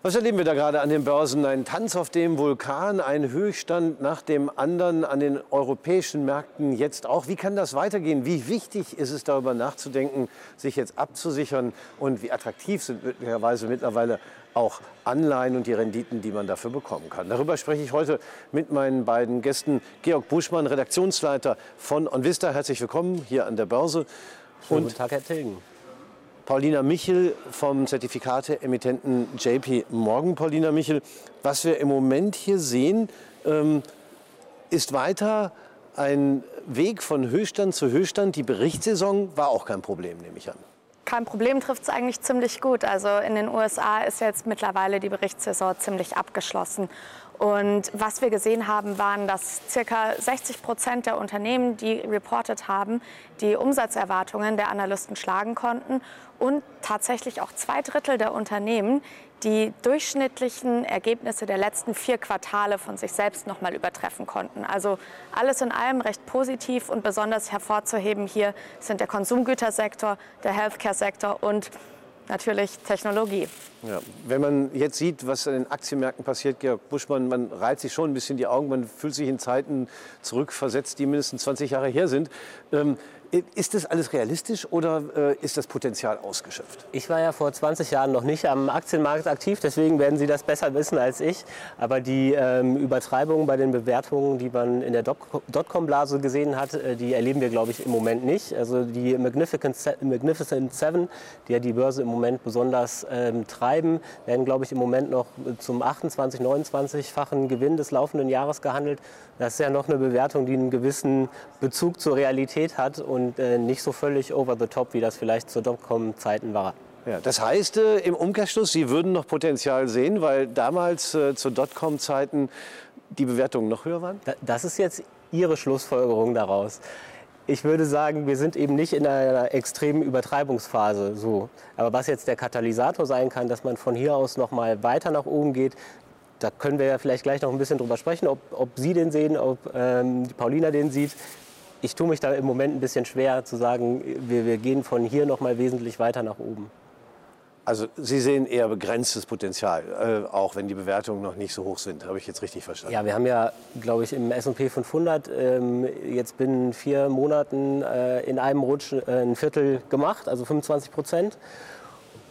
Was erleben wir da gerade an den Börsen? Ein Tanz auf dem Vulkan, ein Höchststand nach dem anderen an den europäischen Märkten jetzt auch. Wie kann das weitergehen? Wie wichtig ist es darüber nachzudenken, sich jetzt abzusichern? Und wie attraktiv sind möglicherweise mittlerweile auch Anleihen und die Renditen, die man dafür bekommen kann? Darüber spreche ich heute mit meinen beiden Gästen. Georg Buschmann, Redaktionsleiter von OnVista. Herzlich willkommen hier an der Börse. Schönen guten Tag, Herr Tilgen. Paulina Michel vom Zertifikate-Emittenten JP Morgan. Paulina Michel, was wir im Moment hier sehen, ähm, ist weiter ein Weg von Höchststand zu Höchststand. Die Berichtssaison war auch kein Problem, nehme ich an. Kein Problem trifft es eigentlich ziemlich gut. Also in den USA ist jetzt mittlerweile die Berichtssaison ziemlich abgeschlossen. Und was wir gesehen haben, waren, dass ca. 60 Prozent der Unternehmen, die reported haben, die Umsatzerwartungen der Analysten schlagen konnten und tatsächlich auch zwei Drittel der Unternehmen die durchschnittlichen Ergebnisse der letzten vier Quartale von sich selbst noch mal übertreffen konnten. Also alles in allem recht positiv und besonders hervorzuheben hier sind der Konsumgütersektor, der Healthcare-Sektor und natürlich Technologie. Ja, wenn man jetzt sieht, was an den Aktienmärkten passiert, Georg Buschmann, man reizt sich schon ein bisschen die Augen, man fühlt sich in Zeiten zurückversetzt, die mindestens 20 Jahre her sind. Ähm, ist das alles realistisch oder äh, ist das Potenzial ausgeschöpft? Ich war ja vor 20 Jahren noch nicht am Aktienmarkt aktiv, deswegen werden Sie das besser wissen als ich. Aber die ähm, Übertreibungen bei den Bewertungen, die man in der Dotcom-Blase gesehen hat, äh, die erleben wir, glaube ich, im Moment nicht. Also die Magnificent, Magnificent Seven, die ja die Börse im Moment besonders ähm, treiben, werden, glaube ich, im Moment noch zum 28, 29-fachen Gewinn des laufenden Jahres gehandelt. Das ist ja noch eine Bewertung, die einen gewissen Bezug zur Realität hat und äh, nicht so völlig over the top, wie das vielleicht zu Dotcom-Zeiten war. Ja, das heißt äh, im Umkehrschluss, Sie würden noch Potenzial sehen, weil damals äh, zu Dotcom-Zeiten die Bewertungen noch höher waren? Das ist jetzt Ihre Schlussfolgerung daraus. Ich würde sagen, wir sind eben nicht in einer extremen Übertreibungsphase so. Aber was jetzt der Katalysator sein kann, dass man von hier aus noch mal weiter nach oben geht, da können wir ja vielleicht gleich noch ein bisschen drüber sprechen, ob, ob Sie den sehen, ob ähm, Paulina den sieht. Ich tue mich da im Moment ein bisschen schwer zu sagen, wir, wir gehen von hier noch mal wesentlich weiter nach oben. Also Sie sehen eher begrenztes Potenzial, äh, auch wenn die Bewertungen noch nicht so hoch sind. Habe ich jetzt richtig verstanden? Ja, wir haben ja, glaube ich, im S&P 500 ähm, jetzt binnen vier Monaten äh, in einem Rutsch äh, ein Viertel gemacht, also 25 Prozent.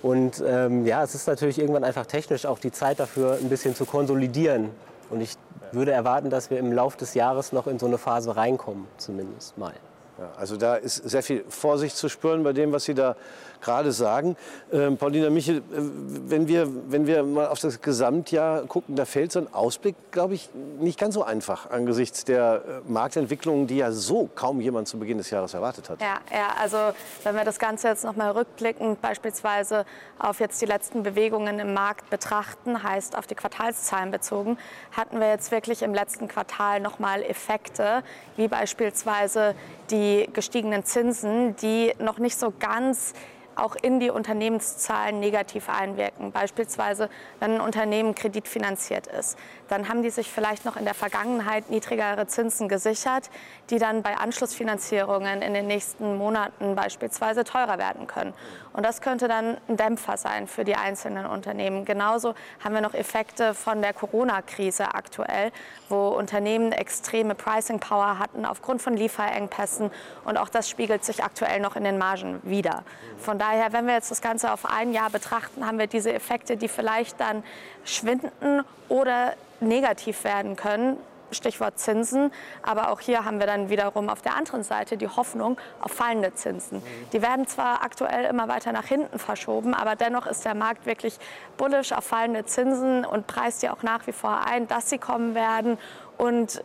Und ähm, ja, es ist natürlich irgendwann einfach technisch auch die Zeit dafür, ein bisschen zu konsolidieren. Und ich würde erwarten, dass wir im Laufe des Jahres noch in so eine Phase reinkommen, zumindest mal. Ja, also da ist sehr viel Vorsicht zu spüren bei dem, was Sie da gerade sagen. Ähm, Paulina Michel, äh, wenn wir, wenn wir mal auf das Gesamtjahr gucken, da fällt so ein Ausblick, glaube ich, nicht ganz so einfach angesichts der äh, Marktentwicklungen, die ja so kaum jemand zu Beginn des Jahres erwartet hat. Ja, ja also wenn wir das Ganze jetzt noch mal rückblickend beispielsweise auf jetzt die letzten Bewegungen im Markt betrachten, heißt auf die Quartalszahlen bezogen, hatten wir jetzt wirklich im letzten Quartal noch mal Effekte, wie beispielsweise die gestiegenen Zinsen, die noch nicht so ganz auch in die Unternehmenszahlen negativ einwirken. Beispielsweise, wenn ein Unternehmen kreditfinanziert ist, dann haben die sich vielleicht noch in der Vergangenheit niedrigere Zinsen gesichert, die dann bei Anschlussfinanzierungen in den nächsten Monaten beispielsweise teurer werden können. Und das könnte dann ein Dämpfer sein für die einzelnen Unternehmen. Genauso haben wir noch Effekte von der Corona-Krise aktuell, wo Unternehmen extreme Pricing Power hatten aufgrund von Lieferengpässen. Und auch das spiegelt sich aktuell noch in den Margen wieder. Von daher, wenn wir jetzt das Ganze auf ein Jahr betrachten, haben wir diese Effekte, die vielleicht dann schwinden oder negativ werden können. Stichwort Zinsen. Aber auch hier haben wir dann wiederum auf der anderen Seite die Hoffnung auf fallende Zinsen. Die werden zwar aktuell immer weiter nach hinten verschoben, aber dennoch ist der Markt wirklich bullisch auf fallende Zinsen und preist ja auch nach wie vor ein, dass sie kommen werden. Und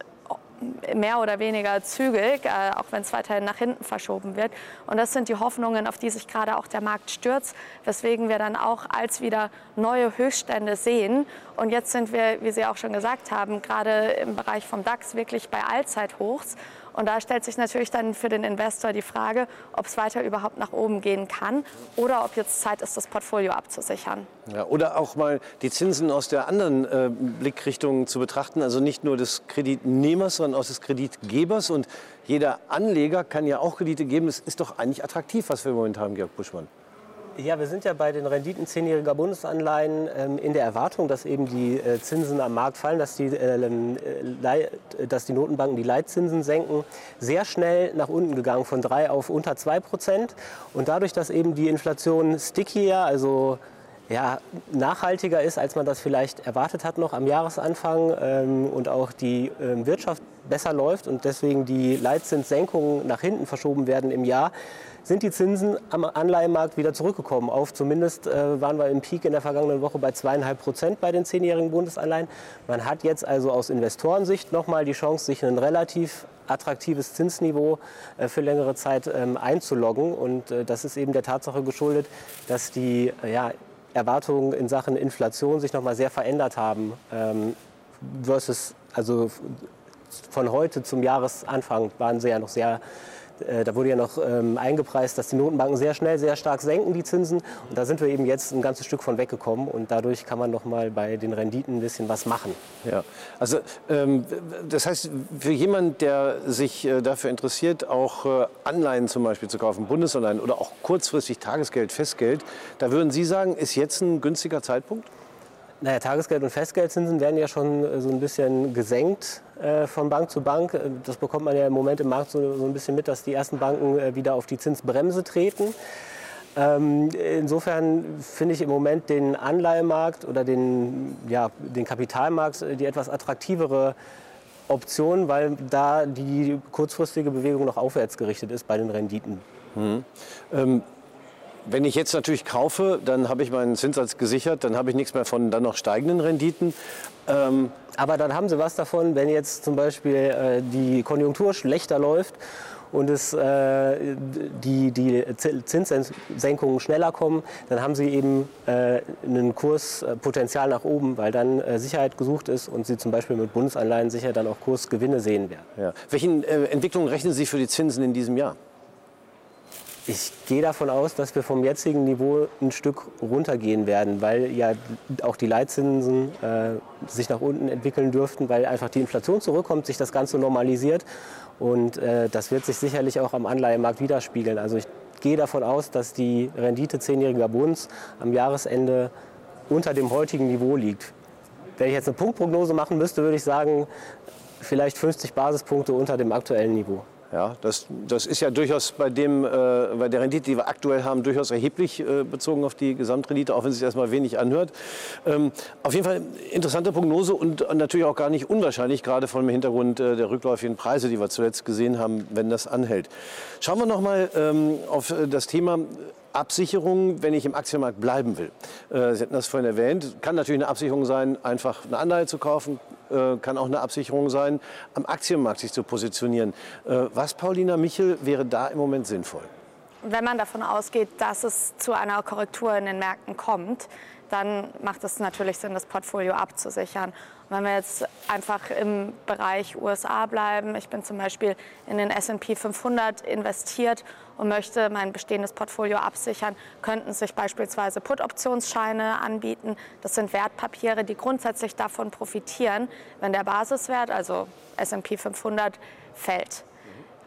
mehr oder weniger zügig, äh, auch wenn es weiterhin nach hinten verschoben wird. Und das sind die Hoffnungen, auf die sich gerade auch der Markt stürzt, weswegen wir dann auch als wieder neue Höchststände sehen. Und jetzt sind wir, wie Sie auch schon gesagt haben, gerade im Bereich vom DAX wirklich bei Allzeithochs. Und da stellt sich natürlich dann für den Investor die Frage, ob es weiter überhaupt nach oben gehen kann oder ob jetzt Zeit ist, das Portfolio abzusichern. Ja, oder auch mal die Zinsen aus der anderen äh, Blickrichtung zu betrachten, also nicht nur des Kreditnehmers, sondern auch des Kreditgebers. Und jeder Anleger kann ja auch Kredite geben. Es ist doch eigentlich attraktiv, was wir im Moment haben, Georg Buschmann. Ja, wir sind ja bei den Renditen zehnjähriger Bundesanleihen ähm, in der Erwartung, dass eben die äh, Zinsen am Markt fallen, dass die, äh, äh, dass die Notenbanken die Leitzinsen senken, sehr schnell nach unten gegangen, von drei auf unter zwei Prozent. Und dadurch, dass eben die Inflation stickier, also ja, nachhaltiger ist, als man das vielleicht erwartet hat noch am Jahresanfang ähm, und auch die ähm, Wirtschaft besser läuft und deswegen die Leitzinssenkungen nach hinten verschoben werden im Jahr, sind die Zinsen am Anleihenmarkt wieder zurückgekommen. Auf zumindest äh, waren wir im Peak in der vergangenen Woche bei zweieinhalb Prozent bei den zehnjährigen Bundesanleihen. Man hat jetzt also aus Investorensicht nochmal die Chance, sich ein relativ attraktives Zinsniveau äh, für längere Zeit ähm, einzuloggen. Und äh, das ist eben der Tatsache geschuldet, dass die ja, Erwartungen in Sachen Inflation sich nochmal sehr verändert haben ähm, versus also von heute zum Jahresanfang waren sie ja noch sehr da wurde ja noch ähm, eingepreist, dass die Notenbanken sehr schnell, sehr stark senken die Zinsen. Und da sind wir eben jetzt ein ganzes Stück von weggekommen. Und dadurch kann man noch mal bei den Renditen ein bisschen was machen. Ja, also ähm, das heißt, für jemanden, der sich äh, dafür interessiert, auch äh, Anleihen zum Beispiel zu kaufen, Bundesanleihen oder auch kurzfristig Tagesgeld, Festgeld, da würden Sie sagen, ist jetzt ein günstiger Zeitpunkt? Naja, Tagesgeld- und Festgeldzinsen werden ja schon äh, so ein bisschen gesenkt äh, von Bank zu Bank. Äh, das bekommt man ja im Moment im Markt so, so ein bisschen mit, dass die ersten Banken wieder auf die Zinsbremse treten. Ähm, insofern finde ich im Moment den Anleihemarkt oder den, ja, den Kapitalmarkt die etwas attraktivere Option, weil da die kurzfristige Bewegung noch aufwärts gerichtet ist bei den Renditen. Mhm. Ähm wenn ich jetzt natürlich kaufe, dann habe ich meinen Zinssatz gesichert, dann habe ich nichts mehr von dann noch steigenden Renditen. Ähm Aber dann haben Sie was davon, wenn jetzt zum Beispiel äh, die Konjunktur schlechter läuft und es, äh, die, die Zinssenkungen schneller kommen, dann haben Sie eben äh, ein Kurspotenzial nach oben, weil dann äh, Sicherheit gesucht ist und Sie zum Beispiel mit Bundesanleihen sicher dann auch Kursgewinne sehen werden. Ja. Welchen äh, Entwicklungen rechnen Sie für die Zinsen in diesem Jahr? Ich gehe davon aus, dass wir vom jetzigen Niveau ein Stück runtergehen werden, weil ja auch die Leitzinsen äh, sich nach unten entwickeln dürften, weil einfach die Inflation zurückkommt, sich das Ganze normalisiert. Und äh, das wird sich sicherlich auch am Anleihemarkt widerspiegeln. Also ich gehe davon aus, dass die Rendite zehnjähriger Bunds am Jahresende unter dem heutigen Niveau liegt. Wenn ich jetzt eine Punktprognose machen müsste, würde ich sagen, vielleicht 50 Basispunkte unter dem aktuellen Niveau. Ja, das, das ist ja durchaus bei, dem, äh, bei der Rendite, die wir aktuell haben, durchaus erheblich äh, bezogen auf die Gesamtrendite, auch wenn es sich erstmal wenig anhört. Ähm, auf jeden Fall interessante Prognose und natürlich auch gar nicht unwahrscheinlich, gerade vor dem Hintergrund äh, der rückläufigen Preise, die wir zuletzt gesehen haben, wenn das anhält. Schauen wir noch mal ähm, auf äh, das Thema Absicherung, wenn ich im Aktienmarkt bleiben will. Äh, Sie hatten das vorhin erwähnt. Kann natürlich eine Absicherung sein, einfach eine Anleihe zu kaufen. Äh, kann auch eine Absicherung sein, am Aktienmarkt sich zu positionieren. Äh, was, Paulina Michel, wäre da im Moment sinnvoll? Wenn man davon ausgeht, dass es zu einer Korrektur in den Märkten kommt, dann macht es natürlich Sinn, das Portfolio abzusichern. Und wenn wir jetzt einfach im Bereich USA bleiben, ich bin zum Beispiel in den S&P 500 investiert und möchte mein bestehendes Portfolio absichern, könnten sich beispielsweise Put-Optionsscheine anbieten. Das sind Wertpapiere, die grundsätzlich davon profitieren, wenn der Basiswert, also S&P 500, fällt.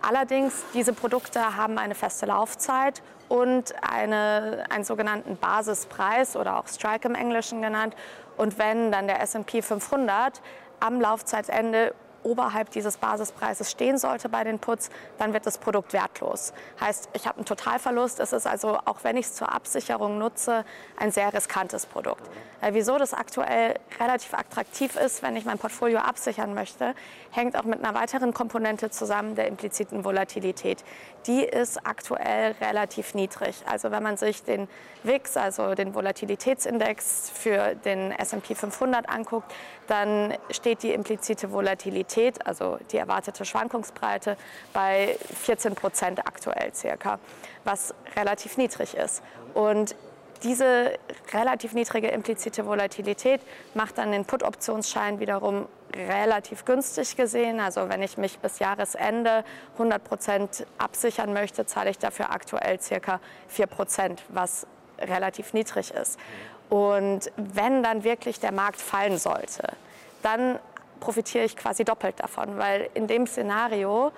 Allerdings, diese Produkte haben eine feste Laufzeit und eine, einen sogenannten Basispreis oder auch Strike im Englischen genannt. Und wenn dann der S&P 500 am Laufzeitende oberhalb dieses Basispreises stehen sollte bei den Puts, dann wird das Produkt wertlos. Heißt, ich habe einen Totalverlust. Es ist also, auch wenn ich es zur Absicherung nutze, ein sehr riskantes Produkt. Äh, wieso das aktuell relativ attraktiv ist, wenn ich mein Portfolio absichern möchte, hängt auch mit einer weiteren Komponente zusammen, der impliziten Volatilität. Die ist aktuell relativ niedrig. Also wenn man sich den VIX, also den Volatilitätsindex für den S&P 500 anguckt, dann steht die implizite Volatilität, also die erwartete Schwankungsbreite, bei 14 Prozent aktuell circa, was relativ niedrig ist. Und diese relativ niedrige implizite Volatilität macht dann den Put-Optionsschein wiederum relativ günstig gesehen. Also wenn ich mich bis Jahresende 100 Prozent absichern möchte, zahle ich dafür aktuell circa 4 Prozent, was relativ niedrig ist. Und wenn dann wirklich der Markt fallen sollte, dann profitiere ich quasi doppelt davon, weil in dem Szenario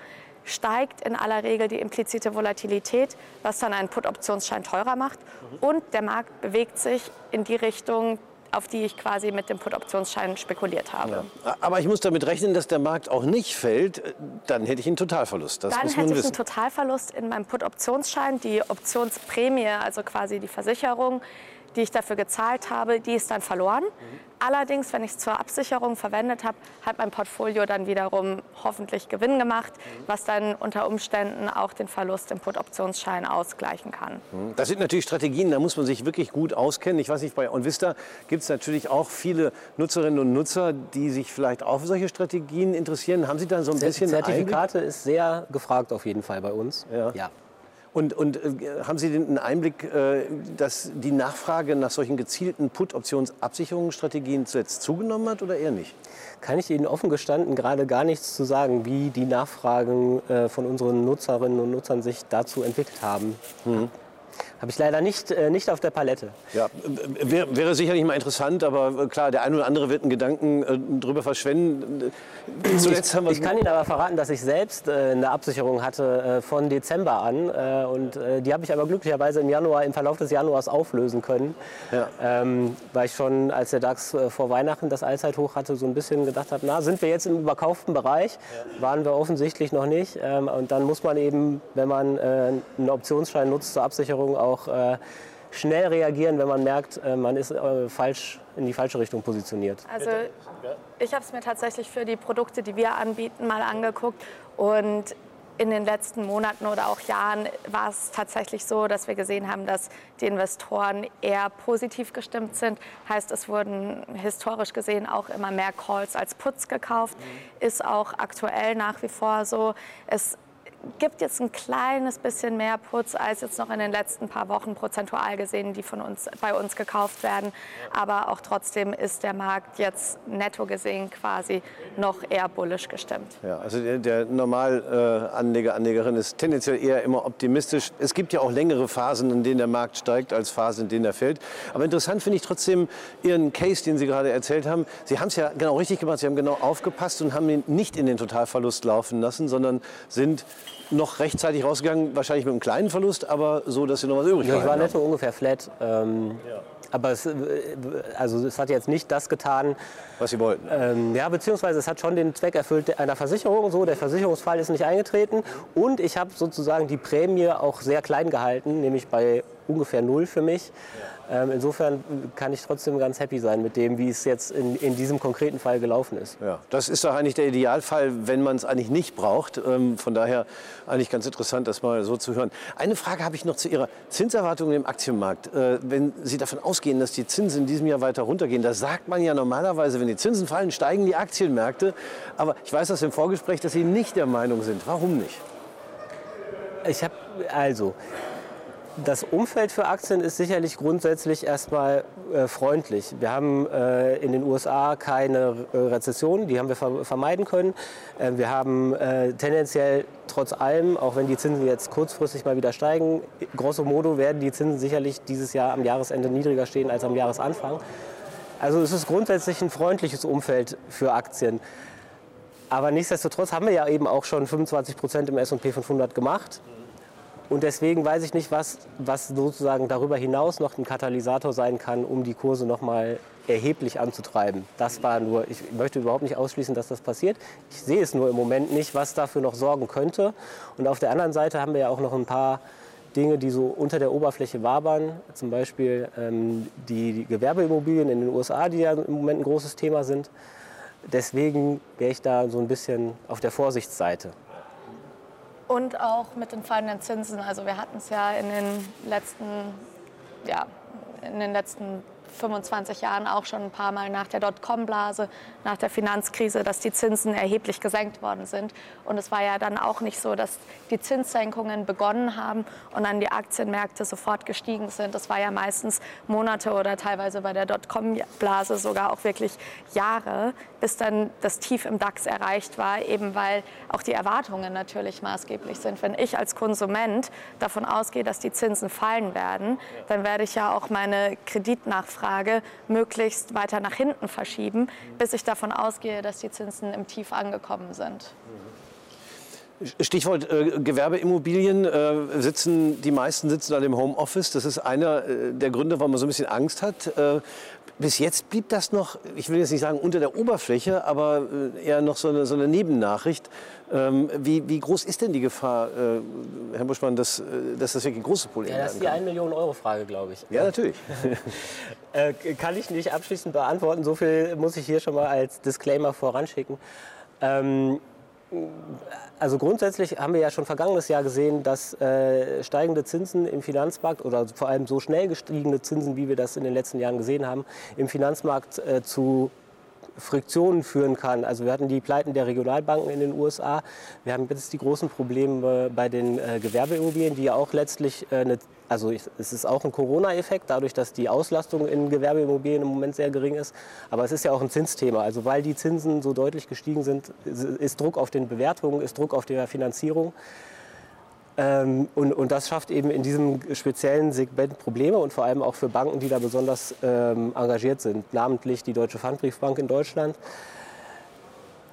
steigt in aller Regel die implizite Volatilität, was dann einen Put-Optionsschein teurer macht. Und der Markt bewegt sich in die Richtung, auf die ich quasi mit dem Put-Optionsschein spekuliert habe. Ja. Aber ich muss damit rechnen, dass der Markt auch nicht fällt. Dann hätte ich einen Totalverlust. Das Dann hätte ich einen Totalverlust in meinem Put-Optionsschein. Die Optionsprämie, also quasi die Versicherung, die ich dafür gezahlt habe, die ist dann verloren. Mhm. Allerdings, wenn ich es zur Absicherung verwendet habe, hat mein Portfolio dann wiederum hoffentlich Gewinn gemacht, mhm. was dann unter Umständen auch den Verlust im Put-Optionsschein ausgleichen kann. Mhm. Das sind natürlich Strategien, da muss man sich wirklich gut auskennen. Ich weiß nicht, bei OnVista gibt es natürlich auch viele Nutzerinnen und Nutzer, die sich vielleicht auch für solche Strategien interessieren. Haben Sie da so ein bisschen Zertifikate Einblick? ist sehr gefragt auf jeden Fall bei uns. Ja. ja. Und, und äh, haben Sie den Einblick, äh, dass die Nachfrage nach solchen gezielten Put-Optionsabsicherungsstrategien zuletzt zugenommen hat oder eher nicht? Kann ich Ihnen offen gestanden gerade gar nichts zu sagen, wie die Nachfragen äh, von unseren Nutzerinnen und Nutzern sich dazu entwickelt haben. Mhm. Habe ich leider nicht, äh, nicht auf der Palette. Ja, wär, wäre sicherlich mal interessant, aber äh, klar, der eine oder andere wird einen Gedanken äh, drüber verschwenden. Zuletzt haben ich kann Ihnen aber verraten, dass ich selbst äh, eine Absicherung hatte äh, von Dezember an. Äh, und die habe ich aber glücklicherweise im Januar, im Verlauf des Januars auflösen können. Ja. Ähm, weil ich schon, als der DAX vor Weihnachten das Allzeithoch hatte, so ein bisschen gedacht habe, na, sind wir jetzt im überkauften Bereich? Ja. Waren wir offensichtlich noch nicht. Ähm, und dann muss man eben, wenn man einen Optionsschein nutzt zur Absicherung, auch äh, schnell reagieren, wenn man merkt, äh, man ist äh, falsch in die falsche Richtung positioniert. Also ich habe es mir tatsächlich für die Produkte, die wir anbieten, mal angeguckt und in den letzten Monaten oder auch Jahren war es tatsächlich so, dass wir gesehen haben, dass die Investoren eher positiv gestimmt sind. Heißt, es wurden historisch gesehen auch immer mehr Calls als Putz gekauft. Mhm. Ist auch aktuell nach wie vor so. Es gibt jetzt ein kleines bisschen mehr Putz als jetzt noch in den letzten paar Wochen prozentual gesehen, die von uns, bei uns gekauft werden. Aber auch trotzdem ist der Markt jetzt netto gesehen quasi noch eher bullisch gestimmt. Ja, also der, der Normalanleger, Anlegerin ist tendenziell eher immer optimistisch. Es gibt ja auch längere Phasen, in denen der Markt steigt, als Phasen, in denen er fällt. Aber interessant finde ich trotzdem Ihren Case, den Sie gerade erzählt haben. Sie haben es ja genau richtig gemacht. Sie haben genau aufgepasst und haben ihn nicht in den Totalverlust laufen lassen, sondern sind noch rechtzeitig rausgegangen, wahrscheinlich mit einem kleinen Verlust, aber so, dass sie noch was übrig haben. Ja, ich war netto ungefähr flat. Ähm, ja. Aber es, äh, also es hat jetzt nicht das getan, was Sie wollten. Ähm, ja, beziehungsweise es hat schon den Zweck erfüllt einer Versicherung. So, der Versicherungsfall ist nicht eingetreten und ich habe sozusagen die Prämie auch sehr klein gehalten, nämlich bei ungefähr null für mich. Ja. Ähm, insofern kann ich trotzdem ganz happy sein mit dem, wie es jetzt in, in diesem konkreten Fall gelaufen ist. Ja, das ist doch eigentlich der Idealfall, wenn man es eigentlich nicht braucht. Ähm, von daher eigentlich ganz interessant, das mal so zu hören. Eine Frage habe ich noch zu Ihrer Zinserwartung im Aktienmarkt. Äh, wenn Sie davon ausgehen, dass die Zinsen in diesem Jahr weiter runtergehen, da sagt man ja normalerweise, wenn die Zinsen fallen, steigen die Aktienmärkte. Aber ich weiß aus dem Vorgespräch, dass Sie nicht der Meinung sind. Warum nicht? Ich habe also das Umfeld für Aktien ist sicherlich grundsätzlich erstmal äh, freundlich. Wir haben äh, in den USA keine äh, Rezession, die haben wir ver vermeiden können. Äh, wir haben äh, tendenziell trotz allem, auch wenn die Zinsen jetzt kurzfristig mal wieder steigen, grosso modo werden die Zinsen sicherlich dieses Jahr am Jahresende niedriger stehen als am Jahresanfang. Also es ist grundsätzlich ein freundliches Umfeld für Aktien. Aber nichtsdestotrotz haben wir ja eben auch schon 25 Prozent im S&P 500 gemacht. Und deswegen weiß ich nicht, was, was sozusagen darüber hinaus noch ein Katalysator sein kann, um die Kurse noch mal erheblich anzutreiben. Das war nur, ich möchte überhaupt nicht ausschließen, dass das passiert. Ich sehe es nur im Moment nicht, was dafür noch sorgen könnte. Und auf der anderen Seite haben wir ja auch noch ein paar Dinge, die so unter der Oberfläche wabern. Zum Beispiel ähm, die, die Gewerbeimmobilien in den USA, die ja im Moment ein großes Thema sind. Deswegen wäre ich da so ein bisschen auf der Vorsichtsseite. Und auch mit den fallenden Zinsen. Also wir hatten es ja in den letzten, ja, in den letzten 25 Jahren auch schon ein paar Mal nach der Dotcom-Blase, nach der Finanzkrise, dass die Zinsen erheblich gesenkt worden sind. Und es war ja dann auch nicht so, dass die Zinssenkungen begonnen haben und dann die Aktienmärkte sofort gestiegen sind. Das war ja meistens Monate oder teilweise bei der Dotcom-Blase sogar auch wirklich Jahre, bis dann das Tief im DAX erreicht war, eben weil auch die Erwartungen natürlich maßgeblich sind. Wenn ich als Konsument davon ausgehe, dass die Zinsen fallen werden, dann werde ich ja auch meine Kreditnachfrage möglichst weiter nach hinten verschieben, bis ich davon ausgehe, dass die Zinsen im Tief angekommen sind. Stichwort äh, Gewerbeimmobilien. Äh, sitzen, die meisten sitzen an dem Homeoffice. Das ist einer äh, der Gründe, warum man so ein bisschen Angst hat. Äh, bis jetzt blieb das noch, ich will jetzt nicht sagen unter der Oberfläche, aber äh, eher noch so eine, so eine Nebennachricht. Ähm, wie, wie, groß ist denn die Gefahr, äh, Herr Buschmann, dass, dass das wirklich ein großes Problem ist? Ja, das ist die 1 Million Euro Frage, glaube ich. Ja, natürlich. kann ich nicht abschließend beantworten. So viel muss ich hier schon mal als Disclaimer voranschicken. Ähm, also grundsätzlich haben wir ja schon vergangenes Jahr gesehen, dass äh, steigende Zinsen im Finanzmarkt oder vor allem so schnell gestiegene Zinsen, wie wir das in den letzten Jahren gesehen haben, im Finanzmarkt äh, zu Friktionen führen kann. Also wir hatten die Pleiten der Regionalbanken in den USA. Wir haben jetzt die großen Probleme bei den äh, Gewerbeimmobilien, die ja auch letztlich äh, eine also es ist auch ein Corona-Effekt, dadurch, dass die Auslastung in Gewerbeimmobilien im Moment sehr gering ist. Aber es ist ja auch ein Zinsthema. Also weil die Zinsen so deutlich gestiegen sind, ist Druck auf den Bewertungen, ist Druck auf der Finanzierung. Ähm, und, und, das schafft eben in diesem speziellen Segment Probleme und vor allem auch für Banken, die da besonders ähm, engagiert sind, namentlich die Deutsche Pfandbriefbank in Deutschland.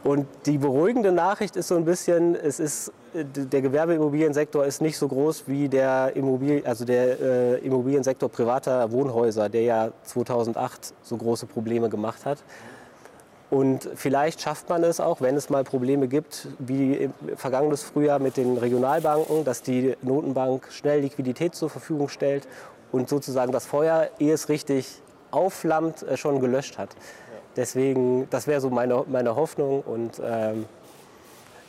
Und die beruhigende Nachricht ist so ein bisschen, es ist, der Gewerbeimmobiliensektor ist nicht so groß wie der, Immobilien, also der äh, Immobiliensektor privater Wohnhäuser, der ja 2008 so große Probleme gemacht hat. Und vielleicht schafft man es auch, wenn es mal Probleme gibt, wie im vergangenes Frühjahr mit den Regionalbanken, dass die Notenbank schnell Liquidität zur Verfügung stellt und sozusagen das Feuer, ehe es richtig aufflammt, äh, schon gelöscht hat. Deswegen, das wäre so meine, meine Hoffnung und ähm,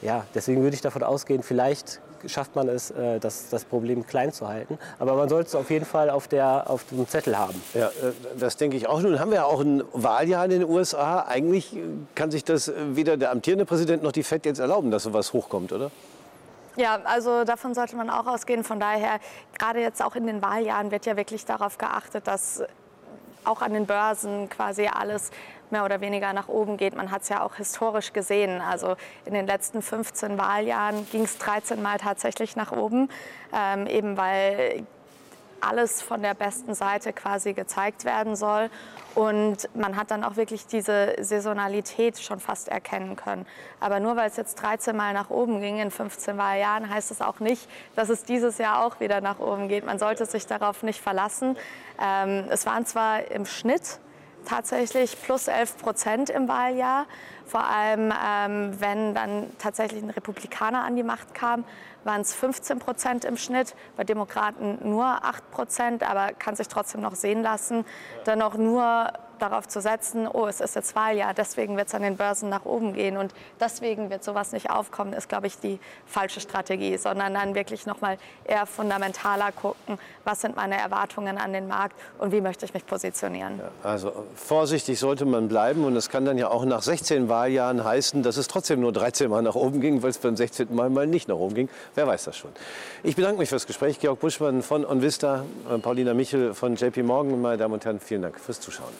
ja, deswegen würde ich davon ausgehen, vielleicht schafft man es, äh, das, das Problem klein zu halten. Aber man sollte es auf jeden Fall auf, der, auf dem Zettel haben. Ja, äh, das denke ich auch. Nun haben wir ja auch ein Wahljahr in den USA. Eigentlich kann sich das weder der amtierende Präsident noch die FED jetzt erlauben, dass sowas hochkommt, oder? Ja, also davon sollte man auch ausgehen. Von daher, gerade jetzt auch in den Wahljahren wird ja wirklich darauf geachtet, dass auch an den Börsen quasi alles mehr oder weniger nach oben geht. Man hat es ja auch historisch gesehen. Also in den letzten 15 Wahljahren ging es 13 Mal tatsächlich nach oben, ähm, eben weil alles von der besten Seite quasi gezeigt werden soll. Und man hat dann auch wirklich diese Saisonalität schon fast erkennen können. Aber nur weil es jetzt 13 Mal nach oben ging in 15 Wahljahren, heißt es auch nicht, dass es dieses Jahr auch wieder nach oben geht. Man sollte sich darauf nicht verlassen. Ähm, es waren zwar im Schnitt tatsächlich plus 11 Prozent im Wahljahr. Vor allem, ähm, wenn dann tatsächlich ein Republikaner an die Macht kam, waren es 15 Prozent im Schnitt, bei Demokraten nur 8 Prozent, aber kann sich trotzdem noch sehen lassen. Dann auch nur darauf zu setzen, oh, es ist jetzt Wahljahr, deswegen wird es an den Börsen nach oben gehen und deswegen wird sowas nicht aufkommen, ist, glaube ich, die falsche Strategie, sondern dann wirklich noch mal eher fundamentaler gucken, was sind meine Erwartungen an den Markt und wie möchte ich mich positionieren. Also vorsichtig sollte man bleiben und es kann dann ja auch nach 16 Wahljahren heißen, dass es trotzdem nur 13 Mal nach oben ging, weil es beim 16. Mal mal nicht nach oben ging. Wer weiß das schon. Ich bedanke mich fürs Gespräch. Georg Buschmann von OnVista, Paulina Michel von JP Morgan. Meine Damen und Herren, vielen Dank fürs Zuschauen.